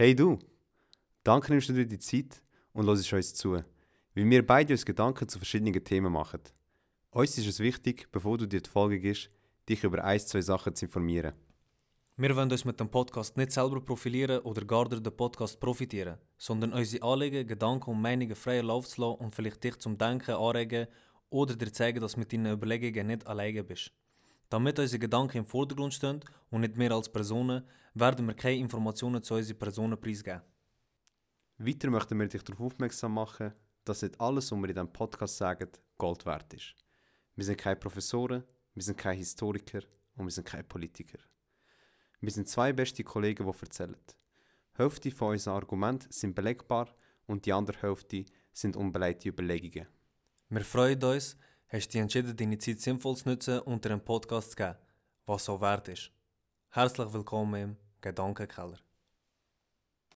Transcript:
Hey du, danke nimmst du dir die Zeit und hörst uns zu, weil wir beide uns Gedanken zu verschiedenen Themen machen. Uns ist es wichtig, bevor du dir die Folge gibst, dich über ein, zwei Sachen zu informieren. Wir wollen uns mit dem Podcast nicht selber profilieren oder gar durch den Podcast profitieren, sondern unsere Anliegen, Gedanken und Meinungen freien Lauf zu lassen und vielleicht dich zum Denken anregen oder dir zeigen, dass du mit deinen Überlegungen nicht alleine bist. Damit unsere Gedanken im Vordergrund stehen und nicht mehr als Personen, werden wir keine Informationen zu unseren Personen preisgeben. Weiter möchten wir dich darauf aufmerksam machen, dass nicht alles, was wir in diesem Podcast sagen, Gold wert ist. Wir sind keine Professoren, wir sind keine Historiker und wir sind keine Politiker. Wir sind zwei beste Kollegen, die erzählen. Die Hälfte von unseren Argumenten sind belegbar und die andere Hälfte sind unbelegte Überlegungen. Wir freuen uns, hast du dich entschieden, deine Zeit sinnvoll zu nutzen und dir einen Podcast zu geben, was so wert ist. Herzlich willkommen im Gedankenkeller.